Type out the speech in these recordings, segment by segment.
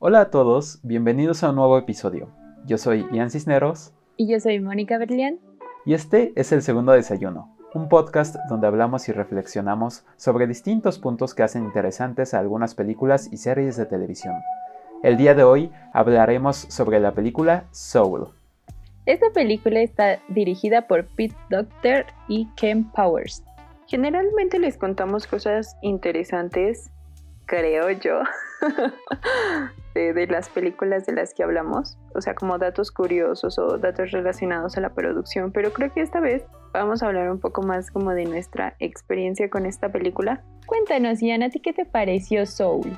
Hola a todos, bienvenidos a un nuevo episodio. Yo soy Ian Cisneros. Y yo soy Mónica Berlián. Y este es el segundo desayuno, un podcast donde hablamos y reflexionamos sobre distintos puntos que hacen interesantes a algunas películas y series de televisión. El día de hoy hablaremos sobre la película Soul. Esta película está dirigida por Pete Docter y Ken Powers. Generalmente les contamos cosas interesantes, creo yo, de, las películas de las que hablamos, o sea, como datos curiosos o datos relacionados a la producción, pero creo que esta vez vamos a hablar un poco más como de nuestra experiencia con esta película. Cuéntanos, Ian, ¿a ti qué te pareció Soul?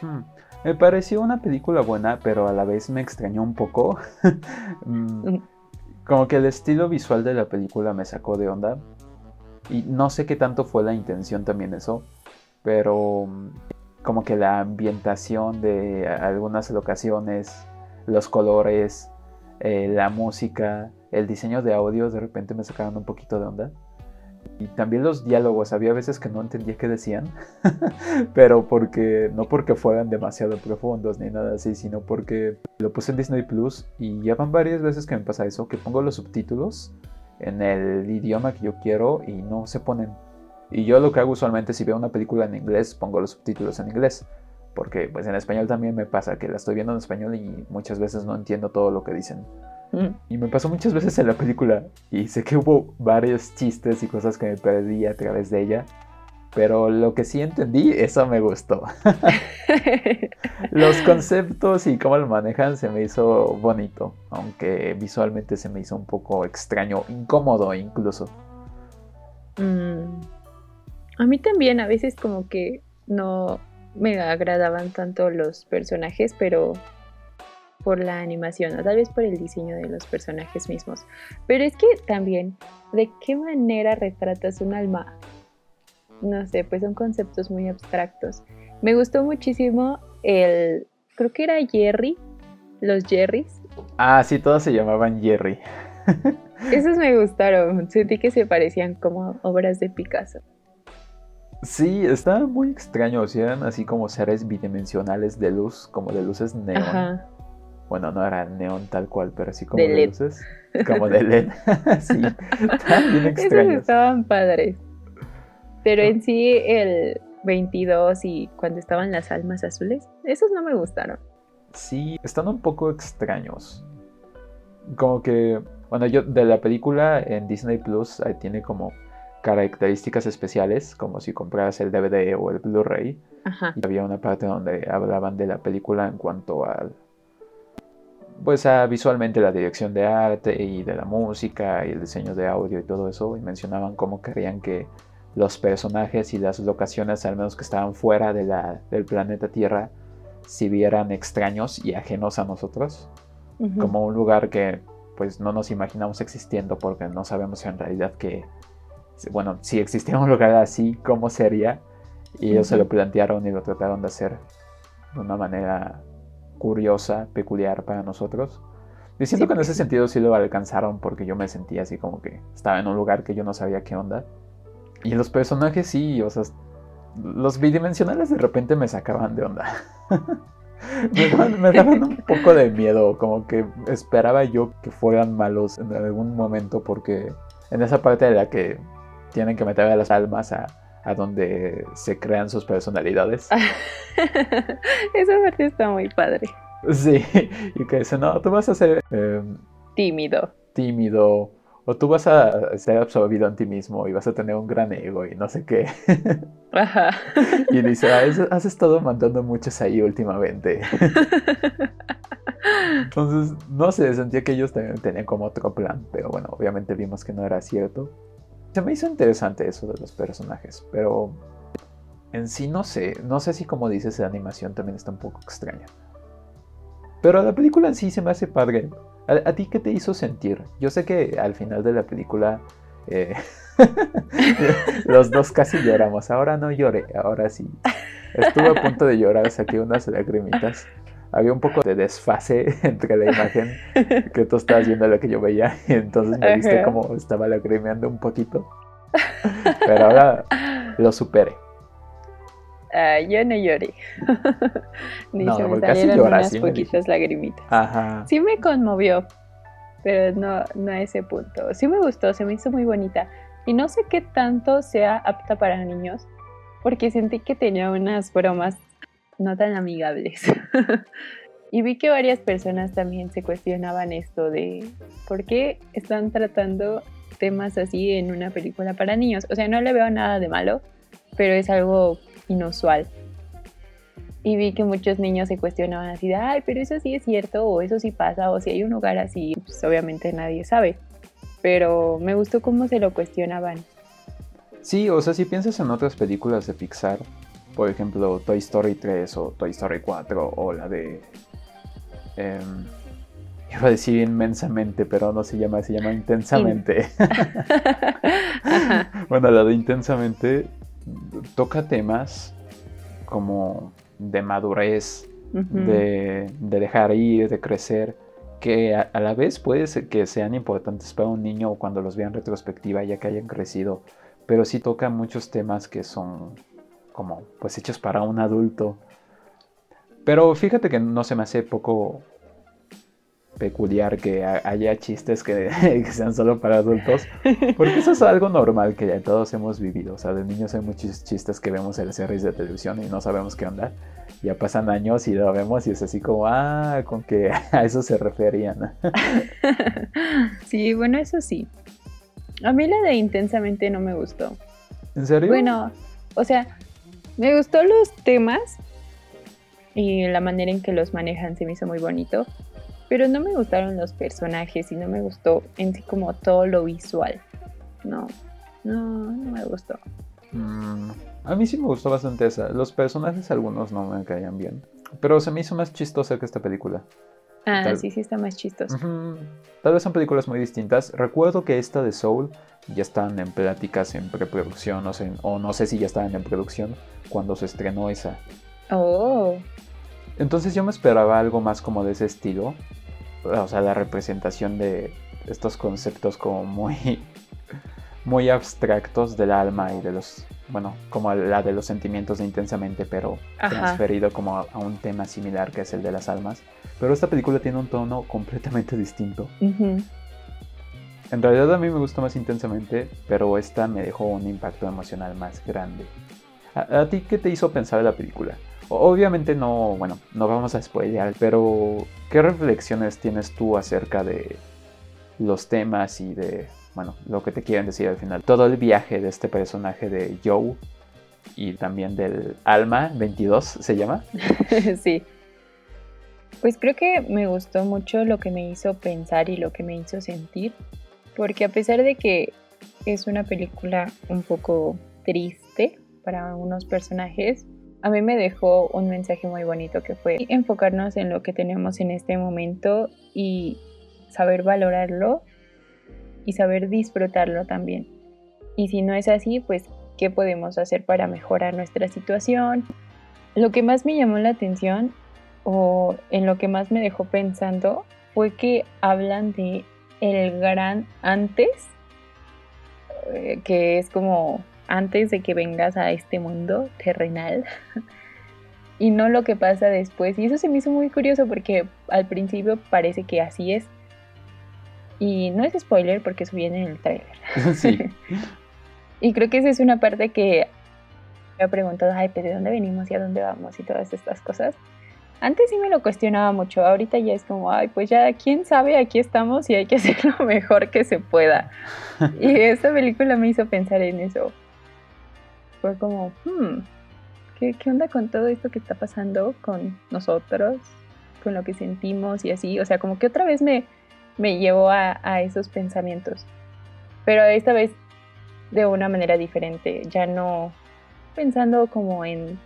Hmm, me pareció una película buena, pero a la vez me extrañó un poco. Mm, mm. como que el estilo visual de la película me sacó de onda. Y no sé qué tanto fue la intención también eso, pero mm, como que la ambientación de algunas locaciones, los colores, eh, la música, el diseño de audio de repente me sacaron un poquito de onda. Y también los diálogos, había veces que no entendía qué decían, pero porque no porque fueran demasiado profundos ni nada así, sino porque lo puse en Disney Plus y ya van varias veces que me pasa eso, que pongo los subtítulos en el idioma que yo quiero y no se ponen. Y yo lo que hago usualmente si veo una película en inglés, pongo los subtítulos en inglés. Porque pues en español también me pasa que la estoy viendo en español y muchas veces no entiendo todo lo que dicen. Y me pasó muchas veces en la película y sé que hubo varios chistes y cosas que me perdí a través de ella. Pero lo que sí entendí, eso me gustó. Los conceptos y cómo lo manejan se me hizo bonito, aunque visualmente se me hizo un poco extraño, incómodo incluso. Mm. A mí también a veces como que no me agradaban tanto los personajes, pero por la animación o tal vez por el diseño de los personajes mismos. Pero es que también, ¿de qué manera retratas un alma? No sé, pues son conceptos muy abstractos. Me gustó muchísimo el, creo que era Jerry, los Jerrys. Ah, sí, todos se llamaban Jerry. Esos me gustaron, sentí que se parecían como obras de Picasso. Sí, estaba muy extraño, o sea, eran así como seres bidimensionales de luz, como de luces neón. Bueno, no era neón tal cual, pero así como de, luces, como de LED. sí, bien extraños. Esos estaban padres. Pero en sí, el 22 y cuando estaban las almas azules, esos no me gustaron. Sí, están un poco extraños. Como que, bueno, yo de la película en Disney Plus ahí tiene como características especiales, como si compraras el DVD o el Blu-ray. Y había una parte donde hablaban de la película en cuanto al pues a visualmente la dirección de arte y de la música y el diseño de audio y todo eso y mencionaban cómo querían que los personajes y las locaciones al menos que estaban fuera de la, del planeta Tierra si vieran extraños y ajenos a nosotros como un lugar que pues no nos imaginamos existiendo porque no sabemos en realidad que bueno, si existiera un lugar así, ¿cómo sería? Y ellos se lo plantearon y lo trataron de hacer de una manera curiosa, peculiar para nosotros. Diciendo que en ese sentido sí lo alcanzaron porque yo me sentía así como que estaba en un lugar que yo no sabía qué onda. Y los personajes sí, o sea, los bidimensionales de repente me sacaban de onda. me, daban, un poco de miedo, como que esperaba yo que fueran malos en algún momento porque en esa parte de la que tienen que meter a las almas a, donde se crean sus personalidades. Esa parte está muy padre. Sí, y que dice, no, tú vas a ser... Em, tímido. Tímido. O tú vas a ser absorbido en ti mismo y vas a tener un gran ego y no sé qué. Ajá. Y dice, ah, has estado mandando muchos ahí últimamente. Entonces, no sé, sentía que ellos también tenían como otro plan, pero bueno, obviamente vimos que no era cierto. Se me hizo interesante eso de los personajes, pero en sí no sé, no sé si como dices la animación también está un poco extraña. Pero la película en sí se me hace padre. ¿A, ti qué te hizo sentir? Yo sé que al final de la película eh, los dos casi lloramos. Ahora no lloré, ahora sí. Estuve a punto de llorar, saqué unas lagrimitas. Había un poco de desfase entre la imagen que tú estabas viendo la que yo veía. Y entonces me viste como estaba lagrimeando un poquito. Pero ahora lo superé. Ah, yo no lloré. Ni se me salieron unas poquitas lagrimitas. Ajá. Sí me conmovió, pero no, no a ese punto. Sí me gustó, se me hizo muy bonita. Y no sé qué tanto sea apta para niños, porque sentí que tenía unas bromas no tan amigables. y vi que varias personas también se cuestionaban esto de por qué están tratando temas así en una película para niños. O sea, no le veo nada de malo, pero es algo inusual. Y vi que muchos niños se cuestionaban así de, ay, pero eso sí es cierto, o eso sí pasa, o si hay un lugar así, pues obviamente nadie sabe. Pero me gustó cómo se lo cuestionaban. Sí, o sea, si piensas en otras películas de Pixar, por ejemplo, Toy Story 3 o Toy Story 4 o la de... Em, iba a decir inmensamente, pero no se llama, se llama intensamente. bueno, la de intensamente toca temas como de madurez, de, dejar ir, de crecer, que a, la vez puede ser que sean importantes para un niño cuando los vean en retrospectiva ya que hayan crecido, pero sí toca muchos temas que son como pues hechos para un adulto. Pero fíjate que no se me hace poco peculiar que haya chistes que, sean solo para adultos, porque eso es algo normal que ya todos hemos vivido. O sea, de niños hay muchos chistes que vemos en las series de televisión y no sabemos qué onda. Ya pasan años y lo vemos y es así como, ah, con que a eso se referían. Sí, bueno, eso sí. A mí la de intensamente no me gustó. ¿En serio? Bueno, o sea, me gustó los temas y la manera en que los manejan se me hizo muy bonito pero no me gustaron los personajes y no me gustó en sí como todo lo visual. No, no, no me gustó. Mm, a mí sí me gustó bastante esa. Los personajes algunos no me caían bien, pero se me hizo más chistosa que esta película. Ah, sí, sí está más chistosa. Tal vez son películas muy distintas. Recuerdo que esta de Soul ya están en pláticas en preproducción, o, o no sé si ya estaban en producción cuando se estrenó esa. Oh. Entonces yo me esperaba algo más como de ese estilo, o sea, la representación de estos conceptos como muy, muy abstractos del alma y de los, bueno, como la de los sentimientos de intensamente, pero transferido como a, un tema similar que es el de las almas. Pero esta película tiene un tono completamente distinto. En realidad a mí me gustó más intensamente, pero esta me dejó un impacto emocional más grande. ¿A, ti qué te hizo pensar de la película? Obviamente no, bueno, no vamos a spoilear, pero ¿qué reflexiones tienes tú acerca de los temas y de, bueno, lo que te quieren decir al final? Todo el viaje de este personaje de Joe y también del Alma 22, ¿se llama? sí. Pues creo que me gustó mucho lo que me hizo pensar y lo que me hizo sentir, porque a pesar de que es una película un poco triste para unos personajes, a mí me dejó un mensaje muy bonito que fue enfocarnos en lo que tenemos en este momento y saber valorarlo y saber disfrutarlo también. Y si no es así, pues, ¿qué podemos hacer para mejorar nuestra situación? Lo que más me llamó la atención o en lo que más me dejó pensando fue que hablan de el gran antes, eh, que es como antes de que vengas a este mundo terrenal y no lo que pasa después. Y eso se me hizo muy curioso porque al principio parece que así es. Y no es spoiler porque eso viene en el trailer. Sí. y creo que esa es una parte que me ha preguntado, ay, pero ¿de dónde venimos y a dónde vamos? Y todas estas cosas. Antes sí me lo cuestionaba mucho, ahorita ya es como, ay, pues ya, quién sabe, aquí estamos y hay que hacer lo mejor que se pueda. y esta película me hizo pensar en eso fue como, hmm, ¿qué, onda con todo esto que está pasando con nosotros? Con lo que sentimos y así. O sea, como que otra vez me, me llevó a, esos pensamientos. Pero esta vez de una manera diferente. Ya no pensando como en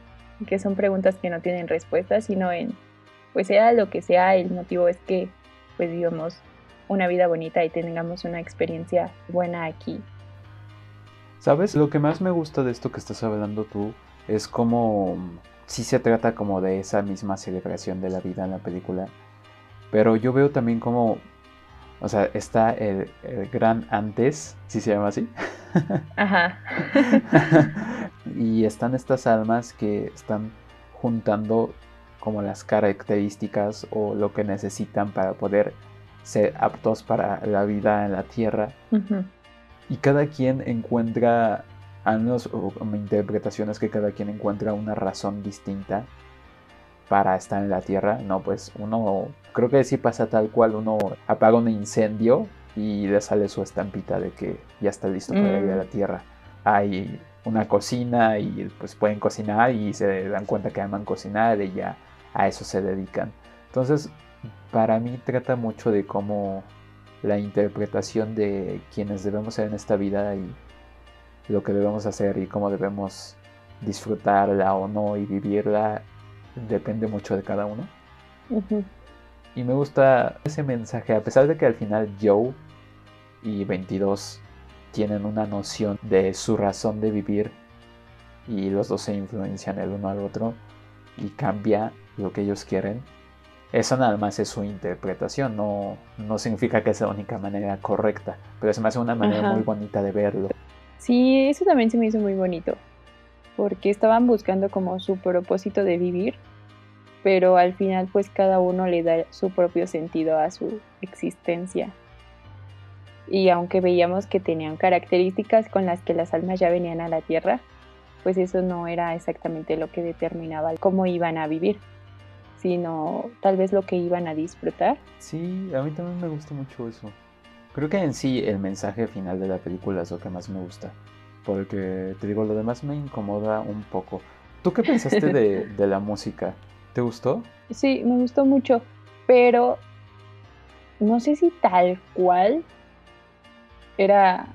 que son preguntas que no tienen respuesta, sino en, pues sea lo que sea, el motivo es que pues vivamos una vida bonita y tengamos una experiencia buena aquí ¿Sabes? Lo que más me gusta de esto que estás hablando tú es cómo, sí se trata como de esa misma celebración de la vida en la película. Pero yo veo también como, o sea, está el, gran antes, si se llama así. Ajá. y están estas almas que están juntando como las características o lo que necesitan para poder ser aptos para la vida en la tierra. Y cada quien encuentra, al menos mi interpretación es que cada quien encuentra una razón distinta para estar en la tierra. No, pues uno, creo que sí pasa tal cual, uno apaga un incendio y le sale su estampita de que ya está listo para ir a la mm. tierra. Hay una cocina y pues pueden cocinar y se dan cuenta que aman cocinar y ya a eso se dedican. Entonces, para mí trata mucho de cómo la interpretación de quienes debemos ser en esta vida y lo que debemos hacer y cómo debemos disfrutarla o no y vivirla depende mucho de cada uno. Y me gusta ese mensaje, a pesar de que al final Joe y 22 tienen una noción de su razón de vivir y los dos se influencian el uno al otro y cambia lo que ellos quieren. Eso nada más es su interpretación, no, no significa que sea la única manera correcta, pero es más una manera muy bonita de verlo. Sí, eso también se me hizo muy bonito, porque estaban buscando como su propósito de vivir, pero al final pues cada uno le da su propio sentido a su existencia. Y aunque veíamos que tenían características con las que las almas ya venían a la tierra, pues eso no era exactamente lo que determinaba cómo iban a vivir, sino tal vez lo que iban a disfrutar. Sí, a mí también me gusta mucho eso. Creo que en sí el mensaje final de la película es lo que más me gusta, porque te digo, lo demás me incomoda un poco. ¿Tú qué pensaste de, de la música? ¿Te gustó? Sí, me gustó mucho, pero no sé si tal cual era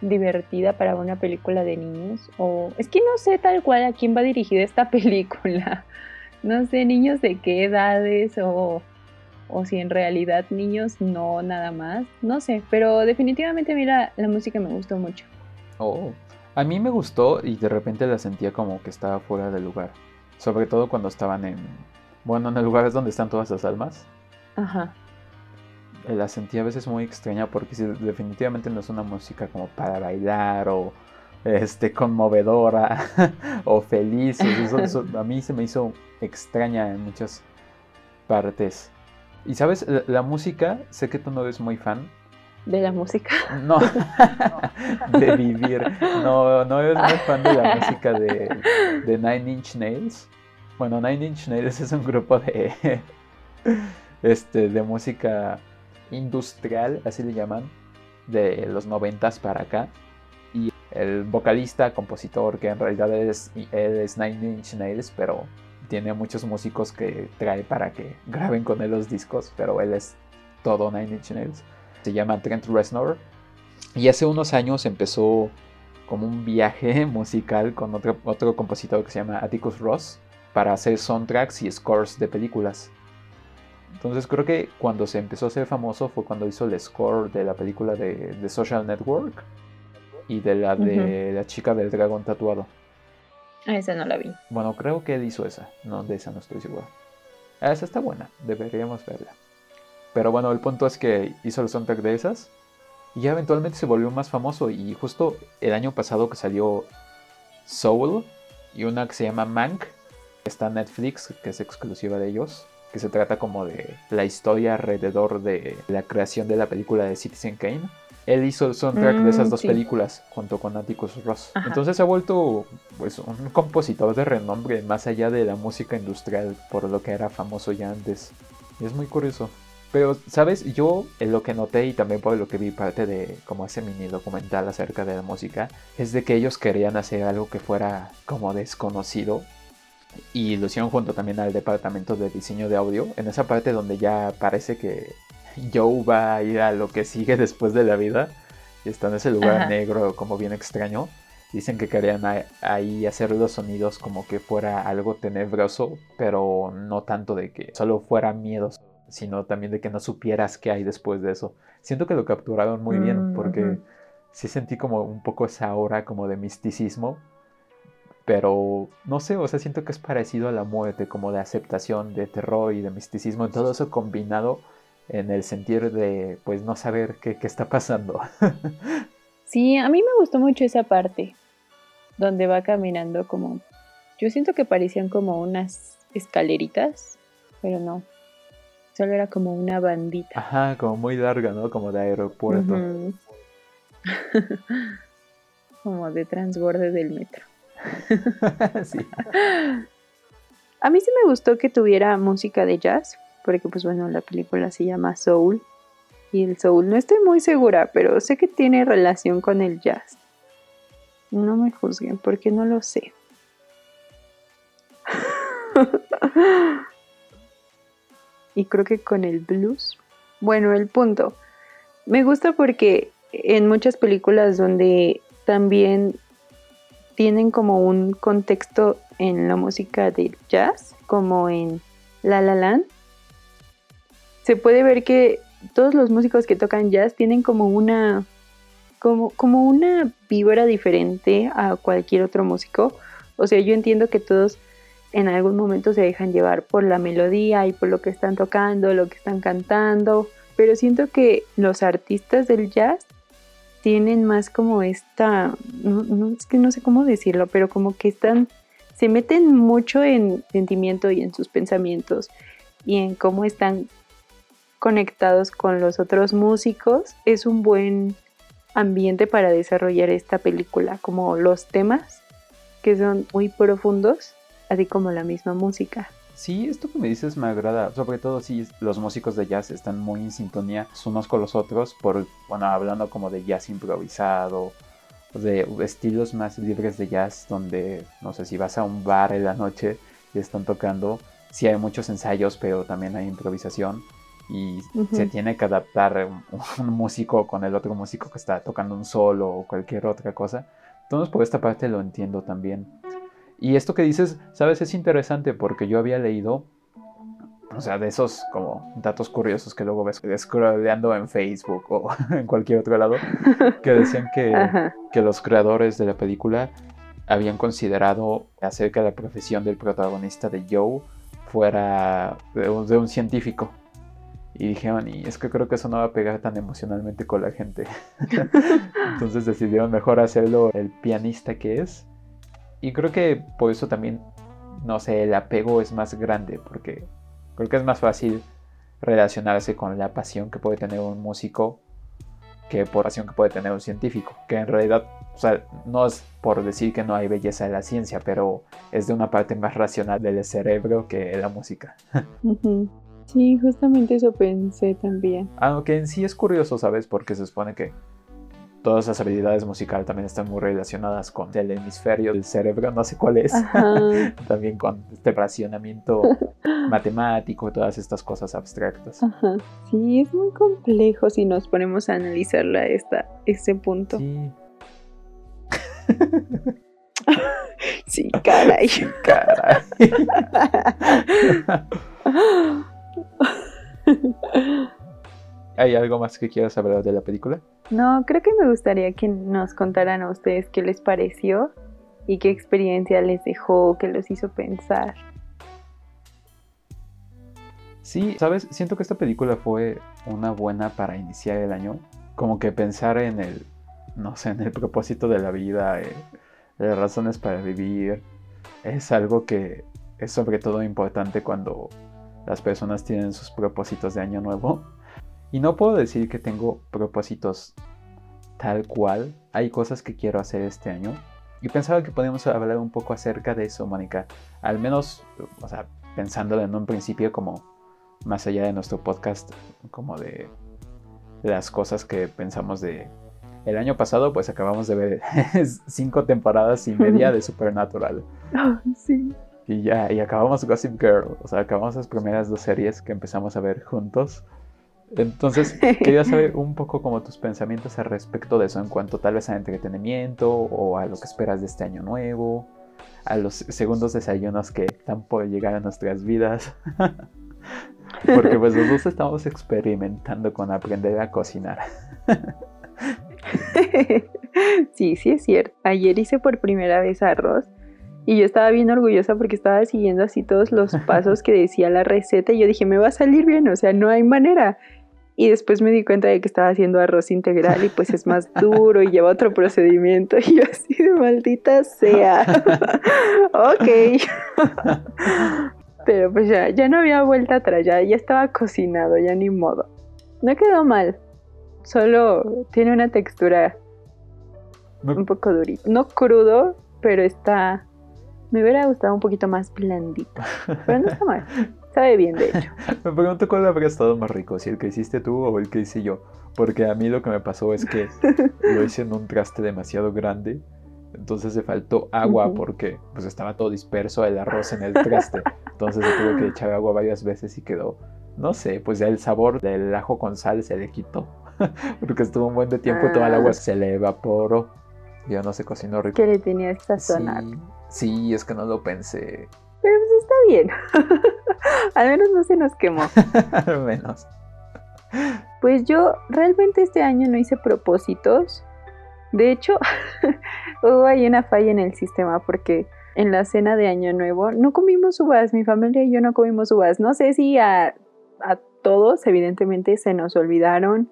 divertida para una película de niños o es que no sé tal cual a quién va dirigida esta película. No sé niños de qué edades o, o si en realidad niños no nada más. No sé, pero definitivamente a mí la, música me gustó mucho. Oh, a mí me gustó y de repente la sentía como que estaba fuera de lugar. Sobre todo cuando estaban en, bueno, en el lugar es donde están todas las almas. Ajá. La sentía a veces muy extraña porque definitivamente no es una música como para bailar o este conmovedora o feliz. a mí se me hizo extraña en muchas partes. Y sabes, la, música, sé que tú no eres muy fan. ¿De la música? No, de vivir. No, no eres muy fan de la música de, de Nine Inch Nails. Bueno, Nine Inch Nails es un grupo de, este, de música industrial, así le llaman, de los noventas para acá. Y el vocalista, compositor, que en realidad es, es Nine Inch Nails, pero tiene muchos músicos que trae para que graben con él los discos, pero él es todo Nine Inch Nails. Se llama Trent Reznor. Y hace unos años empezó como un viaje musical con otro, otro compositor que se llama Atticus Ross para hacer soundtracks y scores de películas. Entonces creo que cuando se empezó a ser famoso fue cuando hizo el score de la película de, The Social Network y de la de la chica del dragón tatuado. Ah, esa no la vi. Bueno, creo que él hizo esa. No, de esa no estoy seguro. Ah, esa está buena, deberíamos verla. Pero bueno, el punto es que hizo el soundtrack de esas y ya eventualmente se volvió más famoso. Y justo el año pasado que salió Soul y una que se llama Mank, está en Netflix, que es exclusiva de ellos que se trata como de la historia alrededor de la creación de la película de Citizen Kane. Él hizo el soundtrack de esas mm, dos películas junto con Atticus Ross. Entonces se ha vuelto pues, un compositor de renombre más allá de la música industrial por lo que era famoso ya antes. Y es muy curioso. Pero, ¿sabes? Yo lo que noté y también por lo que vi parte de como ese mini documental acerca de la música, es de que ellos querían hacer algo que fuera como desconocido y lo hicieron junto también al departamento de diseño de audio, en esa parte donde ya parece que Joe va a ir a lo que sigue después de la vida, y está en ese lugar negro como bien extraño. Dicen que querían ahí hacer los sonidos como que fuera algo tenebroso, pero no tanto de que solo fuera miedo, sino también de que no supieras qué hay después de eso. Siento que lo capturaron muy bien, mm, porque sí sentí como un poco esa aura como de misticismo Pero no sé, o sea, siento que es parecido a la muerte, como de aceptación, de terror y de misticismo, todo eso combinado en el sentir de, pues, no saber qué, qué está pasando. sí, a mí me gustó mucho esa parte, donde va caminando como, yo siento que parecían como unas escaleritas, pero no, solo era como una bandita. Ajá, como muy larga, ¿no? Como de aeropuerto. como de transborde del metro. sí. A mí sí me gustó que tuviera música de jazz, porque pues bueno, la película se llama Soul y el soul no estoy muy segura, pero sé que tiene relación con el jazz. No me juzguen porque no lo sé. y creo que con el blues. Bueno, el punto. Me gusta porque en muchas películas donde también tienen como un contexto en la música de jazz, como en La La Land, se puede ver que todos los músicos que tocan jazz tienen como una como, como una vibra diferente a cualquier otro músico. O sea, yo entiendo que todos en algún momento se dejan llevar por la melodía y por lo que están tocando, lo que están cantando, pero siento que los artistas del jazz tienen más como esta, no, es que no sé cómo decirlo, pero como que están, se meten mucho en sentimiento y en sus pensamientos y en cómo están conectados con los otros músicos. Es un buen ambiente para desarrollar esta película, como los temas que son muy profundos, así como la misma música. Sí, esto que me dices me agrada, sobre todo si los músicos de jazz están muy en sintonía unos con los otros, por, bueno, hablando como de jazz improvisado, de estilos más libres de jazz, donde, no sé, si vas a un bar en la noche y están tocando, sí hay muchos ensayos, pero también hay improvisación y se tiene que adaptar un, músico con el otro músico que está tocando un solo o cualquier otra cosa. Entonces, por esta parte lo entiendo también. Y esto que dices, sabes, es interesante porque yo había leído, o sea, de esos como datos curiosos que luego ves scrolleando en Facebook o en cualquier otro lado, que decían que, que los creadores de la película habían considerado hacer que la profesión del protagonista de Joe fuera de un, científico. Y dijeron, y es que creo que eso no va a pegar tan emocionalmente con la gente. Entonces decidieron mejor hacerlo el pianista que es y creo que por eso también, no sé, el apego es más grande, porque creo que es más fácil relacionarse con la pasión que puede tener un músico que por pasión que puede tener un científico, que en realidad, o sea, no es por decir que no hay belleza en la ciencia, pero es de una parte más racional del cerebro que la música. Sí, justamente eso pensé también. Aunque en sí es curioso, ¿sabes? Porque se supone que todas las habilidades musicales también están muy relacionadas con el hemisferio del cerebro, no sé cuál es, también con este racionamiento matemático, todas estas cosas abstractas. Sí, es muy complejo si nos ponemos a analizarla a esta, este punto. Sí. sí, caray. caray. ¿Hay algo más que quieras hablar de la película? No, creo que me gustaría que nos contaran a ustedes qué les pareció y qué experiencia les dejó, qué los hizo pensar. Sí, sabes, siento que esta película fue una buena para iniciar el año. Como que pensar en el, no sé, en el propósito de la vida, eh, las razones para vivir, es algo que es sobre todo importante cuando las personas tienen sus propósitos de año nuevo. Y no puedo decir que tengo propósitos tal cual. Hay cosas que quiero hacer este año. Y pensaba que podíamos hablar un poco acerca de eso, Mónica. Al menos, o sea, pensándolo en un principio como más allá de nuestro podcast, como de las cosas que pensamos de... El año pasado pues acabamos de ver cinco temporadas y media de Supernatural. sí. Y ya, y acabamos Gossip Girl. O sea, acabamos las primeras dos series que empezamos a ver juntos. Entonces, quería saber un poco como tus pensamientos al respecto de eso, en cuanto tal vez a entretenimiento o a lo que esperas de este año nuevo, a los segundos desayunos que están por llegar a nuestras vidas. Porque pues los dos estamos experimentando con aprender a cocinar. sí, sí es cierto. Ayer hice por primera vez arroz Y yo estaba bien orgullosa porque estaba siguiendo así todos los pasos que decía la receta y yo dije, me va a salir bien, o sea, no hay manera. Y después me di cuenta de que estaba haciendo arroz integral y pues es más duro y lleva otro procedimiento. Y yo así de maldita sea. ok. Pero pues ya, ya no había vuelta atrás, ya, ya estaba cocinado, ya ni modo. No quedó mal. Solo tiene una textura un poco durita. No crudo, pero está... Me hubiera gustado un poquito más blandito. Pero no está mal. Sabe bien, de hecho. me pregunto cuál habría estado más rico, si el que hiciste tú o el que hice yo. Porque a mí lo que me pasó es que lo hice en un traste demasiado grande. Entonces se faltó agua porque pues estaba todo disperso el arroz en el traste. Entonces se tuvo que echar agua varias veces y quedó, no sé, pues ya el sabor del ajo con sal se le quitó. porque estuvo un buen de tiempo y toda el agua ah. se le evaporó. Ya no se cocinó rico. ¿Qué le tenía esta zona? Sí, sí, es que no lo pensé. Pero pues está bien. Al menos no se nos quemó. Al menos. Pues yo realmente este año no hice propósitos. De hecho, hubo ahí una falla en el sistema porque en la cena de Año Nuevo no comimos uvas. Mi familia y yo no comimos uvas. No sé si a, a todos, evidentemente, se nos olvidaron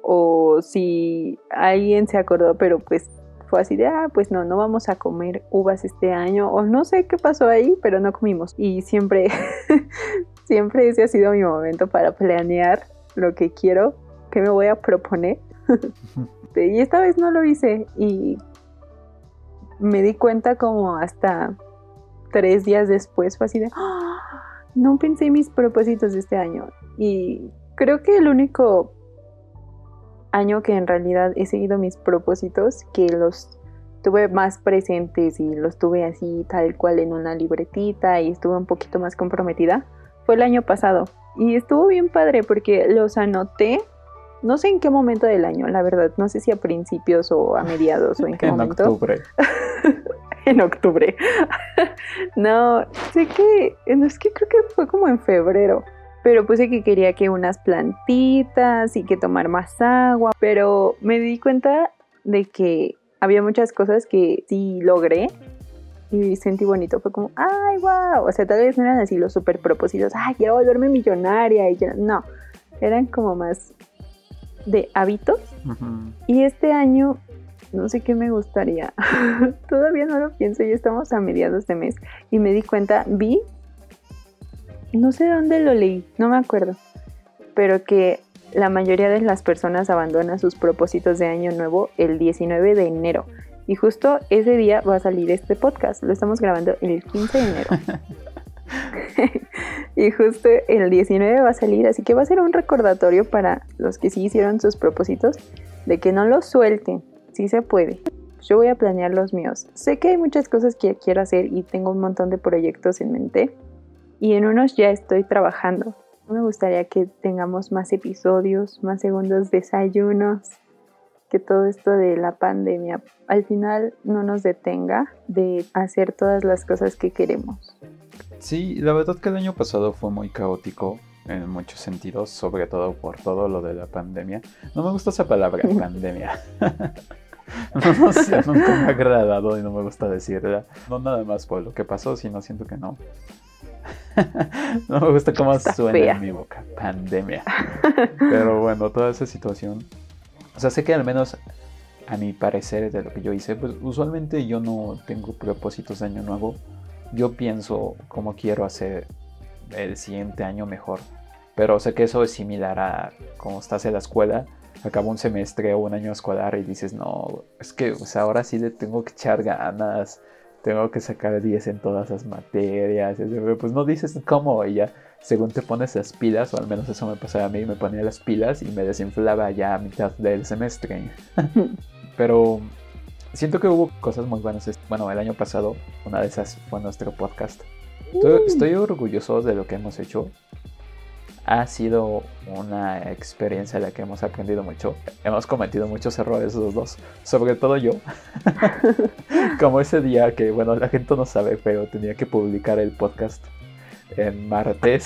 o si alguien se acordó, pero pues fue así de, ah, pues no, no vamos a comer uvas este año, o no sé qué pasó ahí, pero no comimos. Y siempre, siempre ese ha sido mi momento para planear lo que quiero, que me voy a proponer. y esta vez no lo hice y me di cuenta como hasta tres días después fue así de, ah, no pensé en mis propósitos de este año. Y creo que el único año que en realidad he seguido mis propósitos, que los tuve más presentes y los tuve así tal cual en una libretita y estuve un poquito más comprometida, fue el año pasado. Y estuvo bien padre porque los anoté, no sé en qué momento del año, la verdad, no sé si a principios o a mediados o en qué momento. En octubre. en octubre. no, sé que, es que creo que fue como en febrero pero puse que quería que unas plantitas y que tomar más agua, pero me di cuenta de que había muchas cosas que sí logré y sentí bonito, fue como, ay, wow, o sea, tal vez no eran así los super propósitos, ay, quiero volverme millonaria y no, eran como más de hábitos. Y este año no sé qué me gustaría. Todavía no lo pienso, ya estamos a mediados de mes. Y me di cuenta, vi no sé dónde lo leí, no me acuerdo, pero que la mayoría de las personas abandonan sus propósitos de año nuevo el 19 de enero. Y justo ese día va a salir este podcast. Lo estamos grabando el 15 de enero. y justo el 19 va a salir, así que va a ser un recordatorio para los que sí hicieron sus propósitos de que no los suelten. Sí se puede. Yo voy a planear los míos. Sé que hay muchas cosas que quiero hacer y tengo un montón de proyectos en mente y en unos ya estoy trabajando. Me gustaría que tengamos más episodios, más segundos desayunos, que todo esto de la pandemia al final no nos detenga de hacer todas las cosas que queremos. Sí, la verdad que el año pasado fue muy caótico en muchos sentidos, sobre todo por todo lo de la pandemia. No me gusta esa palabra, pandemia. no sé, nunca me ha agradado y no me gusta decirla. No nada más por lo que pasó, sino siento que no. no me gusta cómo suena en mi boca. Pandemia. Pero bueno, toda esa situación. O sea, sé que al menos a mi parecer de lo que yo hice, pues usualmente yo no tengo propósitos de año nuevo. Yo pienso cómo quiero hacer el siguiente año mejor. Pero sé que eso es similar a cómo estás en la escuela, acaba un semestre o un año escolar y dices, no, es que ahora sí le tengo que echar ganas, tengo que sacar 10 en todas las materias. Pues no dices cómo y ya, según te pones las pilas, o al menos eso me pasaba a mí, me ponía las pilas y me desinflaba ya a mitad del semestre. Pero siento que hubo cosas muy buenas. Bueno, el año pasado, una de esas fue nuestro podcast. estoy uh. orgulloso de lo que hemos hecho ha sido una experiencia en la que hemos aprendido mucho. Hemos cometido muchos errores los dos, sobre todo yo. Como ese día que, bueno, la gente no sabe, pero tenía que publicar el podcast en martes.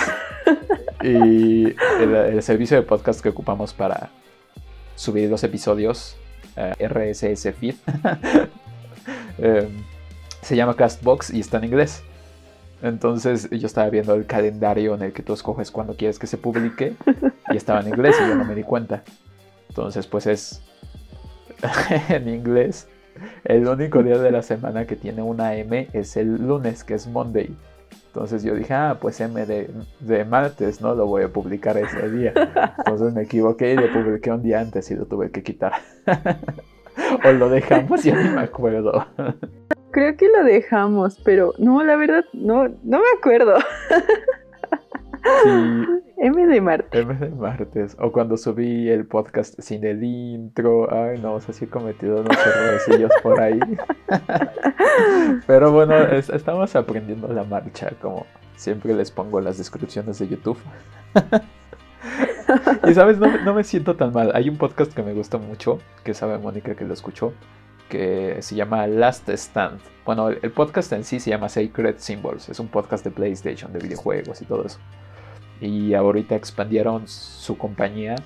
y el, servicio de podcast que ocupamos para subir los episodios, eh, RSS Feed, em, se llama Castbox y está en inglés. Entonces yo estaba viendo el calendario en el que tú escoges cuando quieres que se publique y estaba en inglés y yo no me di cuenta. Entonces pues es en inglés. El único día de la semana que tiene una M es el lunes, que es Monday. Entonces yo dije, ah, pues M de, de, martes, ¿no? Lo voy a publicar ese día. Entonces me equivoqué y lo publiqué un día antes y lo tuve que quitar. o lo dejamos, ya ni me acuerdo. Creo que lo dejamos, pero no, la verdad, no, no me acuerdo. Sí. M de martes. M de martes. O cuando subí el podcast sin el intro. Ay, no, o sea, sí he cometido unos errorcillos por ahí. Pero bueno, estamos aprendiendo la marcha, como siempre les pongo las descripciones de YouTube. y sabes, no, no, me siento tan mal. Hay un podcast que me gusta mucho, que sabe Mónica que lo escuchó, que se llama Last Stand. Bueno, el podcast en sí se llama Sacred Symbols. Es un podcast de PlayStation, de videojuegos y todo eso y ahorita expandieron su compañía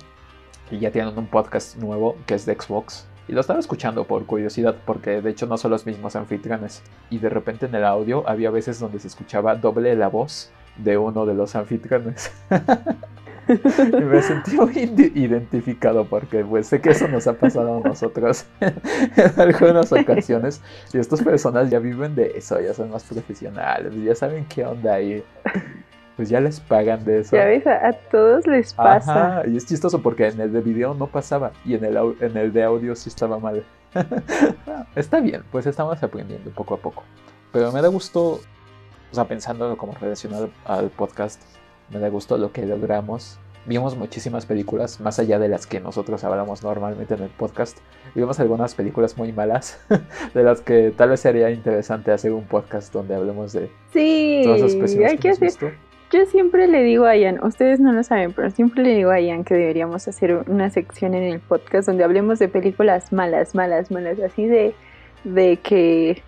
y ya tienen un podcast nuevo que es de Xbox. Y lo estaba escuchando por curiosidad porque de hecho no son los mismos anfitriones. Y de repente en el audio había veces donde se escuchaba doble la voz de uno de los anfitriones. y me sentí muy identificado porque pues sé que eso nos ha pasado a nosotros en algunas ocasiones y estas personas ya viven de eso, ya son más profesionales, ya saben qué onda ahí pues ya les pagan de eso. Ya ves, a, todos les pasa. Ajá, y es chistoso porque en el de video no pasaba y en el, en el de audio sí estaba mal. Está bien, pues estamos aprendiendo poco a poco. Pero me da gusto, o sea, pensando como relacionado al podcast, me da gusto lo que logramos. Vimos muchísimas películas, más allá de las que nosotros hablamos normalmente en el podcast. Vimos algunas películas muy malas, de las que tal vez sería interesante hacer un podcast donde hablemos de sí, todas las películas que, que hacer, yo siempre le digo a Ian, ustedes no lo saben, pero siempre le digo a Ian que deberíamos hacer una sección en el podcast donde hablemos de películas malas, malas, malas, así de, de que,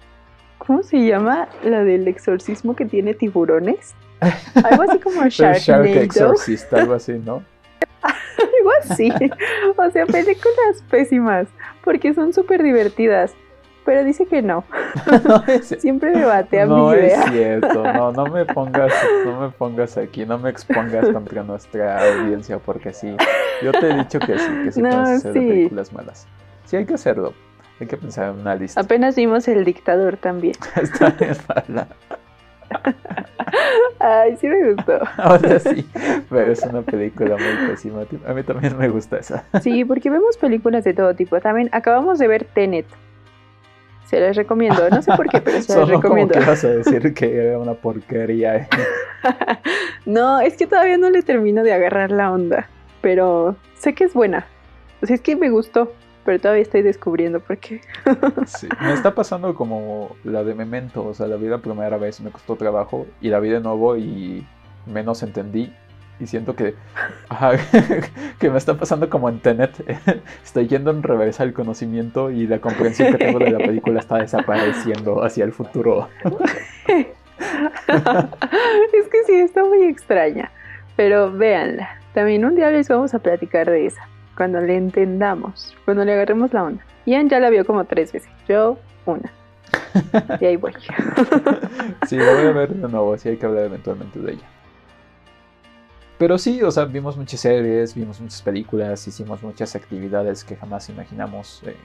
¿cómo se llama? La del exorcismo que tiene tiburones. Algo así como Sharknado. Shark Exorcist, algo así, ¿no? algo así. O sea, películas pésimas, porque son súper divertidas. Pero dice que no. Siempre me bate a no mi idea. No es cierto, no, no me pongas, no me pongas aquí, no me expongas contra nuestra audiencia porque sí. Yo te he dicho que sí, que sí no, puedes hacer películas malas. Sí hay que hacerlo. Hay que pensar en una lista. Apenas vimos El Dictador también. Está bien mala. Ay, sí me gustó. Ahora sí, pero es una película muy pésima. A mí también me gusta esa. Sí, porque vemos películas de todo tipo. También acabamos de ver Tenet. Se les recomiendo. No sé por qué, pero se les recomiendo. ¿Qué vas a decir que era una porquería? no, es que todavía no le termino de agarrar la onda. Pero sé que es buena. O sea, es que me gustó. Pero todavía estoy descubriendo por qué. sí, me está pasando como la de Memento. O sea, la vida primera vez me costó trabajo. Y la vi de nuevo y menos entendí y siento que, que me está pasando como en Tenet. Estoy yendo en reversa el conocimiento y la comprensión que tengo de la película está desapareciendo hacia el futuro. es que sí, está muy extraña. Pero véanla. También un día les vamos a platicar de esa. Cuando le entendamos. Cuando le agarremos la onda. Ian ya la vio como tres veces. Yo, una. Y ahí voy. sí, la voy a ver de nuevo. Sí, hay que hablar eventualmente de ella. Pero sí, o sea, vimos muchas series, vimos muchas películas, hicimos muchas actividades que jamás imaginamos, eh,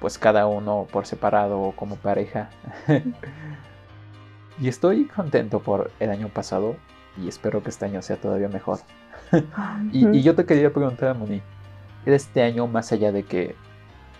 pues cada uno por separado o como pareja. y estoy contento por el año pasado y espero que este año sea todavía mejor. y, y, yo te quería preguntar, Moni, este año más allá de que,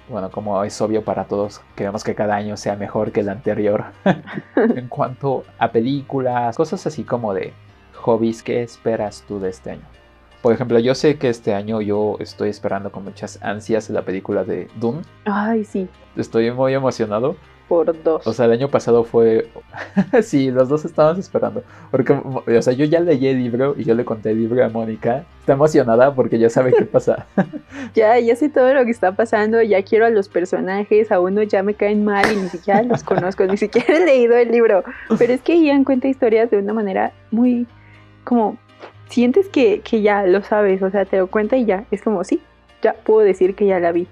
bueno, como es obvio para todos, queremos que cada año sea mejor que el anterior, en cuanto a películas, cosas así como de hobbies, ¿qué esperas tú de este año? Por ejemplo, yo sé que este año yo estoy esperando con muchas ansias la película de Doom. Ay, sí. Estoy muy emocionado. Por dos. O sea, el año pasado fue... sí, los dos estábamos esperando. Porque, o sea, yo ya leí el libro y yo le conté el libro a Mónica. Está emocionada porque ya sabe qué pasa. ya, ya sé todo lo que está pasando. Ya quiero a los personajes. A uno ya me caen mal y ni siquiera los conozco. ni siquiera he leído el libro. Pero es que Ian cuenta historias de una manera muy como sientes que, ya lo sabes, o sea, te lo cuenta y ya, es como, sí, ya puedo decir que ya la vi.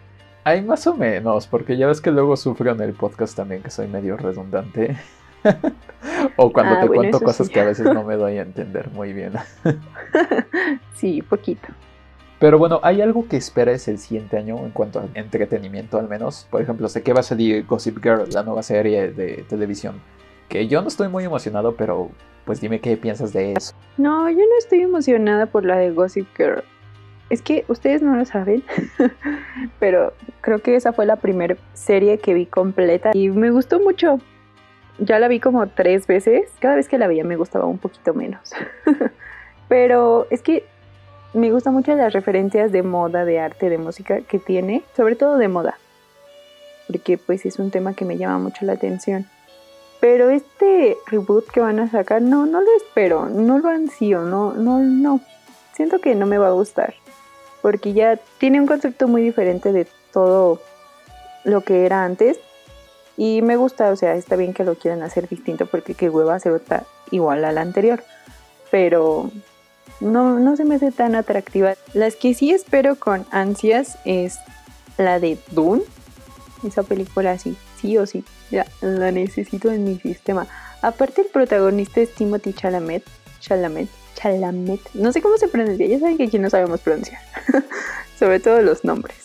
Hay más o menos, porque ya ves que luego sufro en el podcast también que soy medio redundante. o cuando Ah, te bueno, cuento cosas sí. que a veces no me doy a entender muy bien. sí, poquito. Pero bueno, ¿hay algo que esperes el siguiente año en cuanto a entretenimiento al menos? Por ejemplo, sé que va a salir Gossip Girl, la nueva serie de televisión. Que yo no estoy muy emocionado, pero pues dime qué piensas de eso. No, yo no estoy emocionada por la de Gossip Girl. Es que ustedes no lo saben, pero creo que esa fue la primera serie que vi completa y me gustó mucho. Ya la vi como tres veces. Cada vez que la veía me gustaba un poquito menos. pero es que me gustan mucho las referencias de moda, de arte, de música que tiene, sobre todo de moda. Porque pues es un tema que me llama mucho la atención. Pero este reboot que van a sacar, no, no lo espero, no lo ansío, no, no, no. Siento que no me va a gustar. Porque ya tiene un concepto muy diferente de todo lo que era antes. Y me gusta, o sea, está bien que lo quieran hacer distinto porque qué hueva hacer otra igual a la anterior. Pero no, no se me hace tan atractiva. Las que sí espero con ansias es la de Dune. Esa película sí, sí o sí. Ya la necesito en mi sistema. Aparte el protagonista es Timothy Chalamet. Chalamet. Chalamet. No sé cómo se pronuncia. Ya saben que aquí no sabemos pronunciar. Sobre todo los nombres.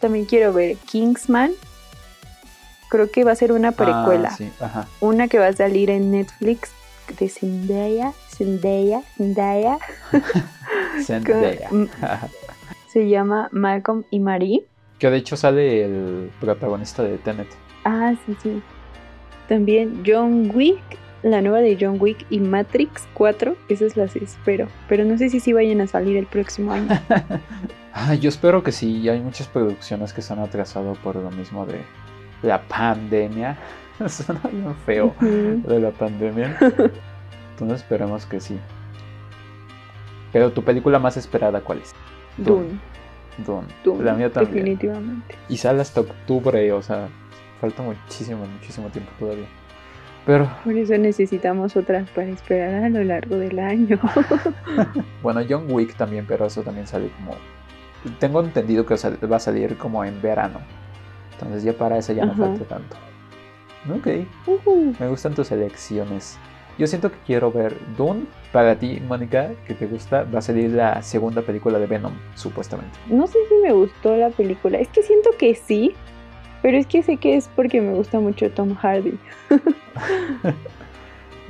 También quiero ver Kingsman. Creo que va a ser una precuela. Ah, sí, ajá. Una que va a salir en Netflix de Zendaya. Zendaya. Zendaya. Zendaya. Se llama Malcolm y Marie. Que de hecho sale el protagonista de Tenet. Ah, sí, sí. También John Wick, la nueva de John Wick y Matrix 4, esas las espero. Pero no sé si sí vayan a salir el próximo año. Ah, yo espero que sí. Hay muchas producciones que se han atrasado por lo mismo de la pandemia. Suena bien feo de la pandemia. Entonces esperemos que sí. Pero tu película más esperada, ¿cuál es? Dune, Dune. Dune, La mía también. definitivamente. Y sale hasta octubre, o sea, falta muchísimo, muchísimo tiempo todavía. Pero Por eso necesitamos otras para esperar a lo largo del año. bueno, John Wick también, pero eso también sale como. Tengo entendido que va a salir como en verano. Entonces ya para eso ya no Ajá. falta tanto. Ok, Ujú. me gustan tus elecciones. Yo siento que quiero ver Dune. Para ti, Mónica, que te gusta, va a salir la segunda película de Venom, supuestamente. No sé si me gustó la película. Es que siento que sí. Pero es que sé que es porque me gusta mucho Tom Hardy.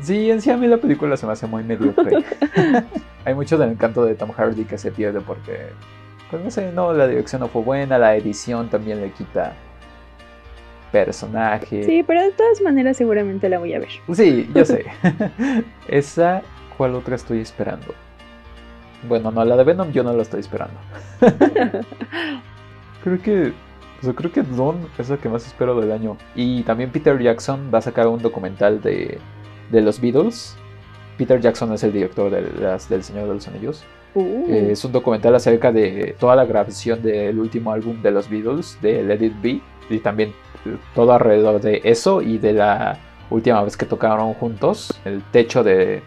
Sí, en sí a mí la película se me hace muy mediocre. Hay mucho del encanto de Tom Hardy que se pierde porque, pues no sé, no, la dirección no fue buena, la edición también le quita personaje. Sí, pero de todas maneras seguramente la voy a ver. Sí, yo sé. Esa, ¿cuál otra estoy esperando? Bueno, no, la de Venom yo no la estoy esperando. Creo que, o sea, creo que Dawn es la que más espero del año. Y también Peter Jackson va a sacar un documental de, de los Beatles. Peter Jackson es el director de las, del Señor de los Anillos. Uh, Eh, es un documental acerca de toda la grabación del último álbum de los Beatles, de Let It Be, y también eh, todo alrededor de eso y de la última vez que tocaron juntos, el techo de,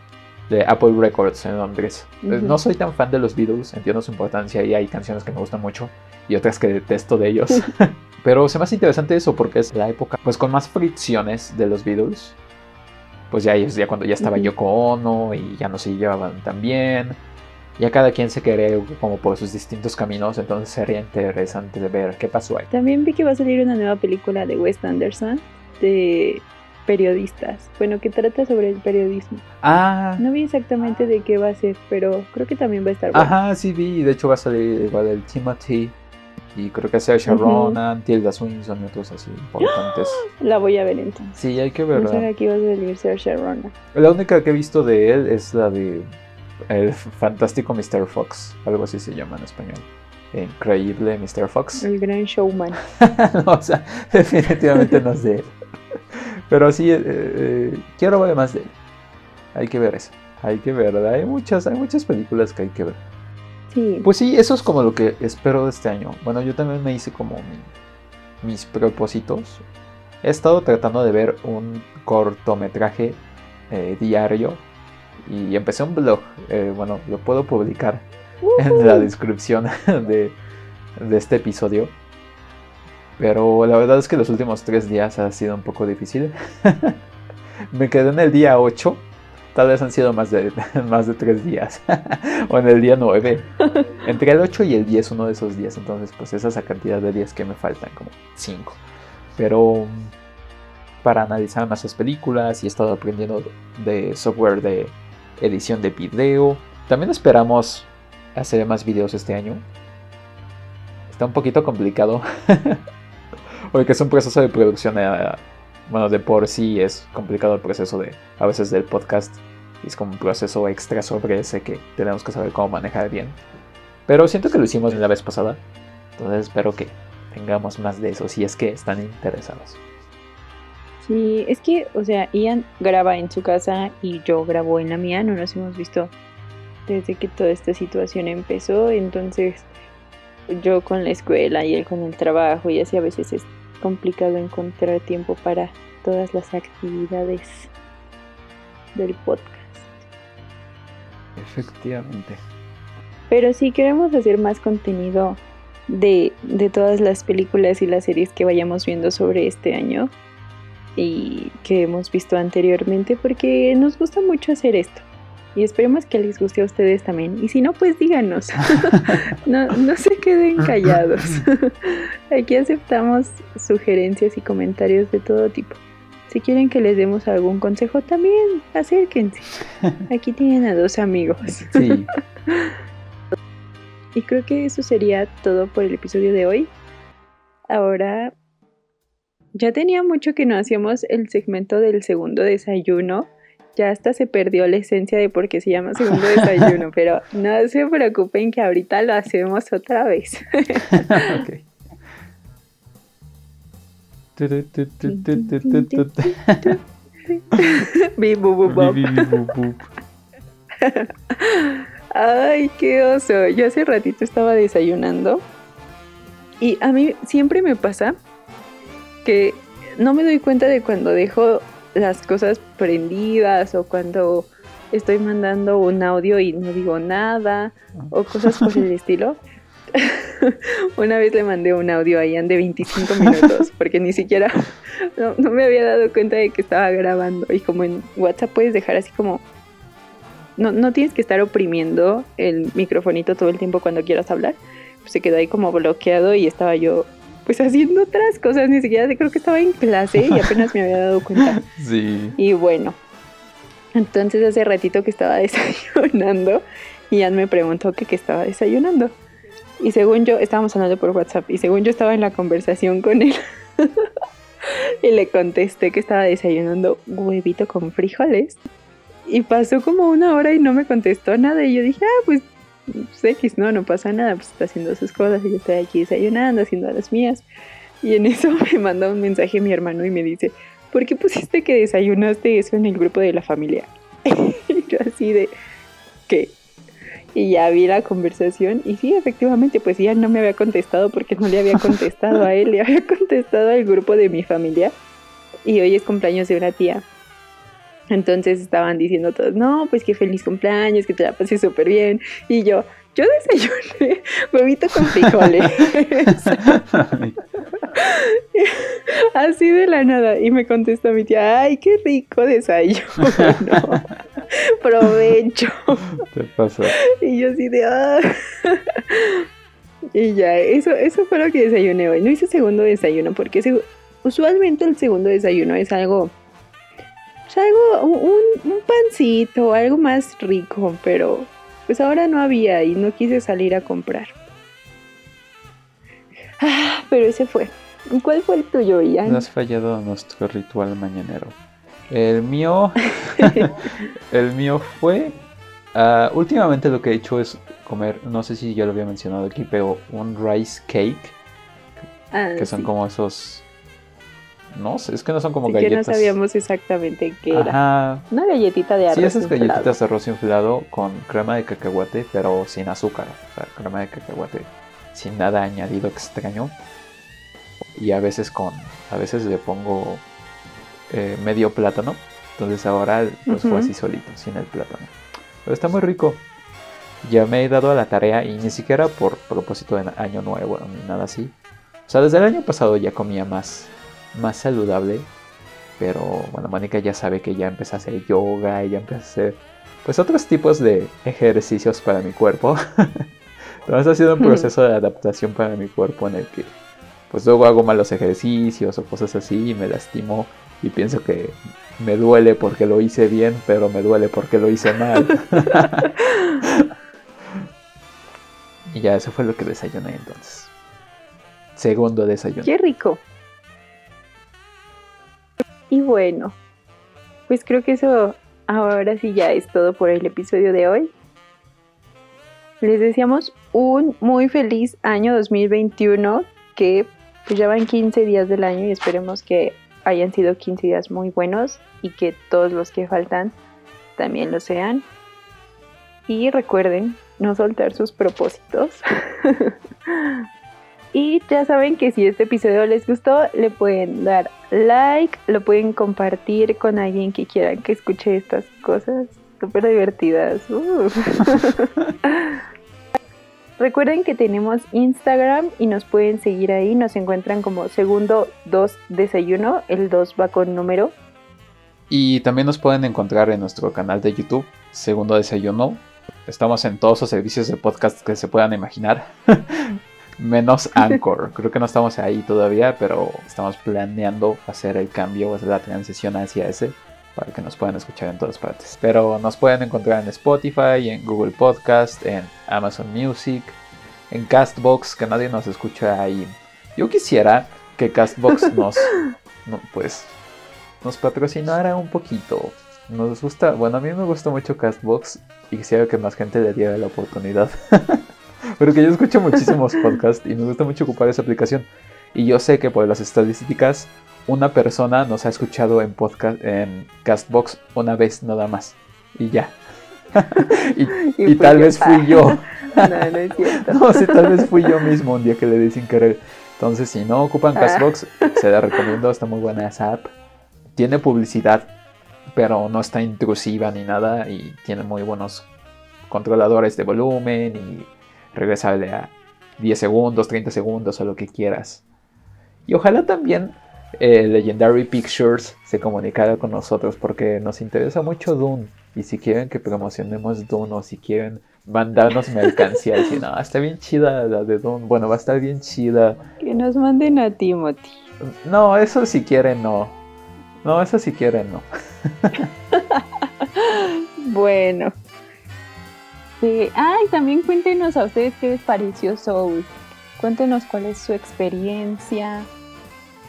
de Apple Records en Londres. Eh. No soy tan fan de los Beatles, entiendo su importancia y hay canciones que me gustan mucho y otras que detesto de ellos. Pero se me hace interesante eso porque es la época pues con más fricciones de los Beatles. Pues ya ellos, ya cuando ya estaba. Yoko Ono y ya no se llevaban tan bien. Ya cada quien se quería como por sus distintos caminos, entonces sería interesante de ver qué pasó ahí. También vi que va a salir una nueva película de Wes Anderson de periodistas. Bueno, que trata sobre el periodismo. Ah, No vi exactamente de qué va a ser, pero creo que también va a estar bueno. ajá, sí vi, y de hecho va a salir igual el Timothy y creo que Saoirse Ujú. Ronan, Tilda Swinton y otros así importantes. La voy a ver entonces. Sí, hay que No verla. sabía que iba a salir Saoirse Ronan. La única que he visto de él es la de El fantástico Mr. Fox, algo así se llama en español. Increíble Mr. Fox. El gran showman. No, o sea, definitivamente no es de él. Pero sí, eh, eh, quiero ver más de él. Hay que ver eso. Hay que verla. Hay muchas, hay muchas películas que hay que ver. Sí. Pues sí, eso es como lo que espero de este año. Bueno, yo también me hice como mi- mis propósitos. He estado tratando de ver un cortometraje eh, diario y empecé un blog. eh, bueno, lo puedo publicar en la descripción de, de este episodio. Pero la verdad es que los últimos tres días ha sido un poco difícil. Me quedé en el día 8. Tal vez han sido más de, más de tres días. o en el día 9. Entre el 8 y el 10 uno de esos días. Entonces, pues esa es la cantidad de días que me faltan, como 5. Pero para analizar más las películas y he estado aprendiendo de software de edición de video. También esperamos hacer más videos este año. Está un poquito complicado. Porque es un proceso de producción. Bueno, de por sí es complicado el proceso de a veces del podcast. es como un proceso extra sobre ese que tenemos que saber cómo manejar bien. Pero siento que lo hicimos la vez pasada. Entonces espero que tengamos más de eso si es que están interesados. Sí, es que, o sea, Ian graba en su casa y yo grabo en la mía, no nos hemos visto desde que toda esta situación empezó, entonces yo con la escuela y él con el trabajo y así a veces es complicado encontrar tiempo para todas las actividades del podcast. Efectivamente. Pero si queremos hacer más contenido de, de todas las películas y las series que vayamos viendo sobre este año, y que hemos visto anteriormente porque nos gusta mucho hacer esto. Y esperemos que les guste a ustedes también. Y si no, pues díganos. no, no se queden callados. Aquí aceptamos sugerencias y comentarios de todo tipo. Si quieren que les demos algún consejo, también acérquense. Aquí tienen a dos amigos. Sí. y creo que eso sería todo por el episodio de hoy. Ahora ya tenía mucho que no hacíamos el segmento del segundo desayuno. Ya hasta se perdió la esencia de por qué se llama segundo desayuno, pero no se preocupen que ahorita lo hacemos otra vez. Ay, qué oso. Yo hace ratito estaba desayunando y a mí siempre me pasa que no me doy cuenta de cuando dejo las cosas prendidas o cuando estoy mandando un audio y no digo nada o cosas por el estilo. Una vez le mandé un audio a Ian de 25 minutos porque ni siquiera no, me había dado cuenta de que estaba grabando y como en WhatsApp puedes dejar así como no, no tienes que estar oprimiendo el microfonito todo el tiempo cuando quieras hablar. Pues se quedó ahí como bloqueado y estaba yo pues haciendo otras cosas, ni siquiera creo que estaba en clase y apenas me había dado cuenta. Sí. Y bueno, entonces hace ratito que estaba desayunando y Ann me preguntó que qué estaba desayunando. Y según yo, estábamos hablando por WhatsApp y según yo estaba en la conversación con él. y le contesté que estaba desayunando huevito con frijoles. Y pasó como una hora y no me contestó nada y yo dije, ah, pues pues X, no, no pasa nada, pues está haciendo sus cosas y yo estoy aquí desayunando, haciendo las mías. Y en eso me manda un mensaje mi hermano y me dice, ¿por qué pusiste que desayunaste eso en el grupo de la familia? y yo así de, ¿qué? Y ya vi la conversación y sí, efectivamente, pues ya no me había contestado porque no le había contestado a él, le había contestado al grupo de mi familia. Y hoy es cumpleaños de una tía. Entonces estaban diciendo todos, no, pues qué feliz cumpleaños, que te la pases súper bien. Y yo, yo desayuné huevito con frijoles. Así de la nada. Y me contesta mi tía, ay, qué rico desayuno. Provecho. ¿Qué pasa? Y yo así de, ah. Y ya, eso, eso fue lo que desayuné hoy. No hice segundo desayuno porque usualmente el segundo desayuno es algo algo, un, pancito, algo más rico, pero pues ahora no había y no quise salir a comprar. Ah, pero ese fue. ¿Cuál fue el tuyo, Ian? No has fallado nuestro ritual mañanero. El mío, el mío fue, ah, últimamente lo que he hecho es comer, no sé si ya lo había mencionado aquí, pero un rice cake, ah, que son como esos no sé, es que no son como galletas. Que no sabíamos exactamente qué era. Ajá. Una galletita de arroz. Sí, esas galletitas de arroz inflado con crema de cacahuate, pero sin azúcar. O sea, crema de cacahuate sin nada añadido extraño. Y a veces con. A veces le pongo eh, medio plátano. Entonces ahora pues fue así solito, sin el plátano. Pero está muy rico. Ya me he dado a la tarea y ni siquiera por propósito de año nuevo ni nada así O sea, desde el año pasado ya comía más, más saludable. Pero bueno, Mónica ya sabe que ya empecé a hacer yoga y ya empecé a hacer pues otros tipos de ejercicios para mi cuerpo. Entonces ha sido un proceso de adaptación para mi cuerpo en el que pues luego hago malos ejercicios o cosas así y me lastimo y pienso que me duele porque lo hice bien, pero me duele porque lo hice mal. y ya eso fue lo que desayuné entonces. Segundo desayuno. Qué rico. Y bueno, pues creo que eso ahora sí ya es todo por el episodio de hoy. Les deseamos un muy feliz año 2021 que pues ya van 15 días del año y esperemos que hayan sido 15 días muy buenos y que todos los que faltan también lo sean. Y recuerden no soltar sus propósitos. y ya saben que si este episodio les gustó, le pueden dar like, lo pueden compartir con alguien que quieran que escuche estas cosas súper divertidas. Recuerden que tenemos Instagram y nos pueden seguir ahí. Nos encuentran como segundo 2 desayuno. El 2 va con número. Y también nos pueden encontrar en nuestro canal de YouTube, Segundo Desayuno. Estamos en todos los servicios de podcast que se puedan imaginar. Menos Anchor. Creo que no estamos ahí todavía, pero estamos planeando hacer el cambio, hacer la transición hacia ese para que nos puedan escuchar en todas partes. Pero nos pueden encontrar en Spotify, en Google Podcast, en Amazon Music, en Castbox, que nadie nos escucha ahí. Yo quisiera que Castbox nos, pues, nos patrocinara un poquito. Nos gusta, bueno, a mí me gusta mucho Castbox y quisiera que más gente le diera la oportunidad. Porque yo escucho muchísimos podcasts y me gusta mucho ocupar esa aplicación. Y yo sé que por las estadísticas una persona nos ha escuchado en podcast, en Castbox una vez nada más. Y ya. y, tal vez fui yo. no, no es cierto. no, sí, tal vez fui yo mismo un día que le di sin querer. Entonces, si no ocupan ah. Castbox, se la recomiendo, está muy buena esa app. Tiene publicidad, pero no está intrusiva ni nada y tiene muy buenos controladores de volumen y regresable a 10 segundos, 30 segundos o lo que quieras. Y ojalá también eh, Legendary Pictures se comunicara con nosotros porque nos interesa mucho Dune. Y si quieren que promocionemos Dune o si quieren mandarnos mercancía y decir, no, está bien chida la de Dune, bueno, va a estar bien chida. Que nos manden a Timothy. No, eso si quieren no. No, eso si quieren no. bueno. Sí. Ay, también cuéntenos a ustedes qué les pareció Soul. Cuéntenos cuál es su experiencia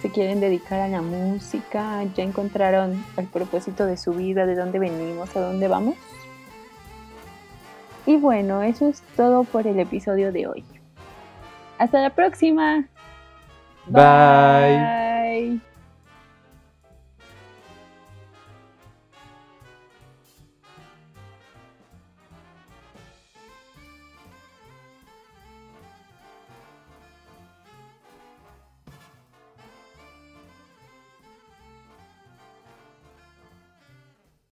se quieren dedicar a la música, ya encontraron el propósito de su vida, de dónde venimos, a dónde vamos. Y bueno, eso es todo por el episodio de hoy. Hasta la próxima. Bye.